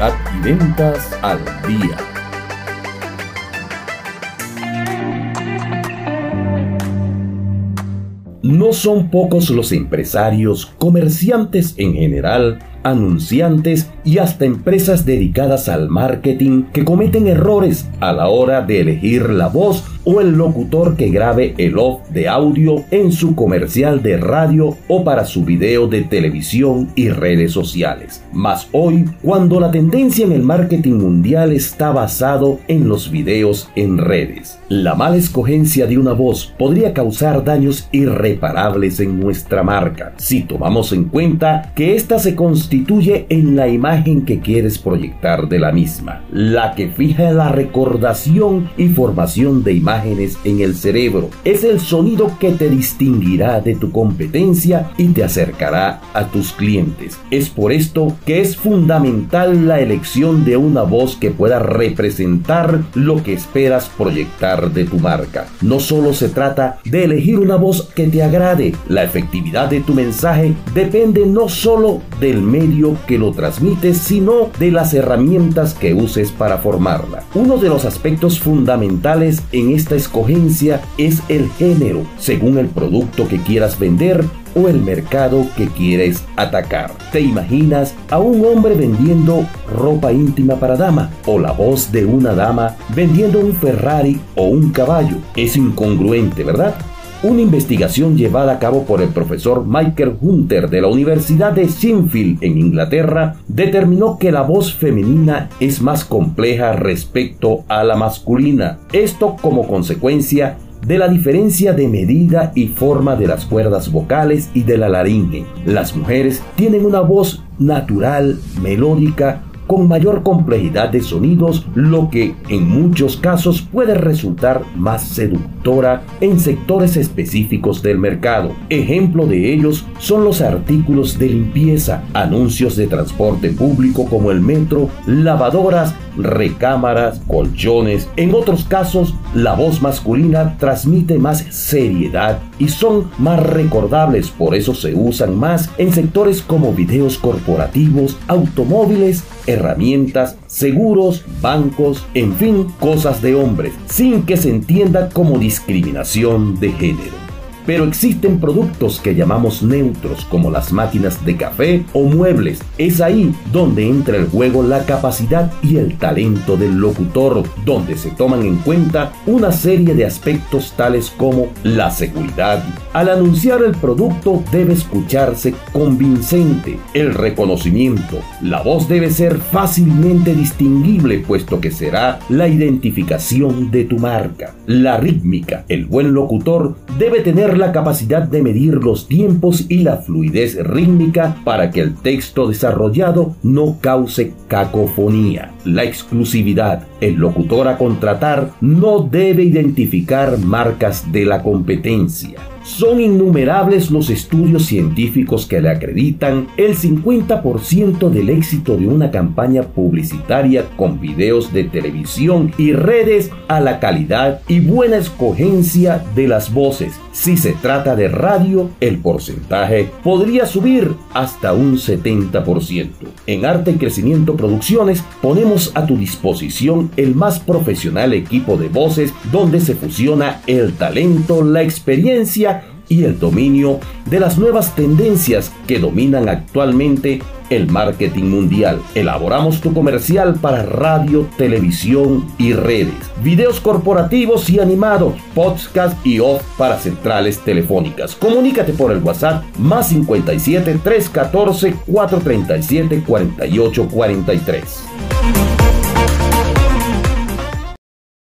Y ventas al día. No son pocos los empresarios, comerciantes en general, anunciantes y hasta empresas dedicadas al marketing que cometen errores a la hora de elegir la voz o el locutor que grabe el off de audio en su comercial de radio o para su video de televisión y redes sociales. Mas hoy, cuando la tendencia en el marketing mundial está basado en los videos en redes, la mala escogencia de una voz podría causar daños irreparables en nuestra marca si tomamos en cuenta que ésta se constituye en la imagen que quieres proyectar de la misma, la que fija la recordación y formación de en el cerebro. Es el sonido que te distinguirá de tu competencia y te acercará a tus clientes. Es por esto que es fundamental la elección de una voz que pueda representar lo que esperas proyectar de tu marca. No solo se trata de elegir una voz que te agrade, la efectividad de tu mensaje depende no solo del medio que lo transmites, sino de las herramientas que uses para formarla. Uno de los aspectos fundamentales en esta escogencia es el género, según el producto que quieras vender o el mercado que quieres atacar. ¿Te imaginas a un hombre vendiendo ropa íntima para dama o la voz de una dama vendiendo un Ferrari o un caballo? Es incongruente, ¿verdad? Una investigación llevada a cabo por el profesor Michael Hunter de la Universidad de Sheffield en Inglaterra determinó que la voz femenina es más compleja respecto a la masculina. Esto como consecuencia de la diferencia de medida y forma de las cuerdas vocales y de la laringe. Las mujeres tienen una voz natural, melódica, con mayor complejidad de sonidos, lo que en muchos casos puede resultar más seductora en sectores específicos del mercado. Ejemplo de ellos son los artículos de limpieza, anuncios de transporte público como el metro, lavadoras, recámaras, colchones. En otros casos, la voz masculina transmite más seriedad y son más recordables, por eso se usan más en sectores como videos corporativos, automóviles, herramientas, seguros, bancos, en fin, cosas de hombres, sin que se entienda como discriminación de género. Pero existen productos que llamamos neutros como las máquinas de café o muebles. Es ahí donde entra el juego la capacidad y el talento del locutor, donde se toman en cuenta una serie de aspectos tales como la seguridad. Al anunciar el producto debe escucharse convincente, el reconocimiento. La voz debe ser fácilmente distinguible puesto que será la identificación de tu marca. La rítmica. El buen locutor debe tener la capacidad de medir los tiempos y la fluidez rítmica para que el texto desarrollado no cause cacofonía. La exclusividad. El locutor a contratar no debe identificar marcas de la competencia. Son innumerables los estudios científicos que le acreditan el 50% del éxito de una campaña publicitaria con videos de televisión y redes a la calidad y buena escogencia de las voces. Si se trata de radio, el porcentaje podría subir hasta un 70%. En Arte y Crecimiento Producciones ponemos a tu disposición el más profesional equipo de voces donde se fusiona el talento, la experiencia y el dominio de las nuevas tendencias que dominan actualmente el marketing mundial. Elaboramos tu comercial para radio, televisión y redes, videos corporativos y animados, podcast y off para centrales telefónicas. Comunícate por el WhatsApp más 57 314 437 4843.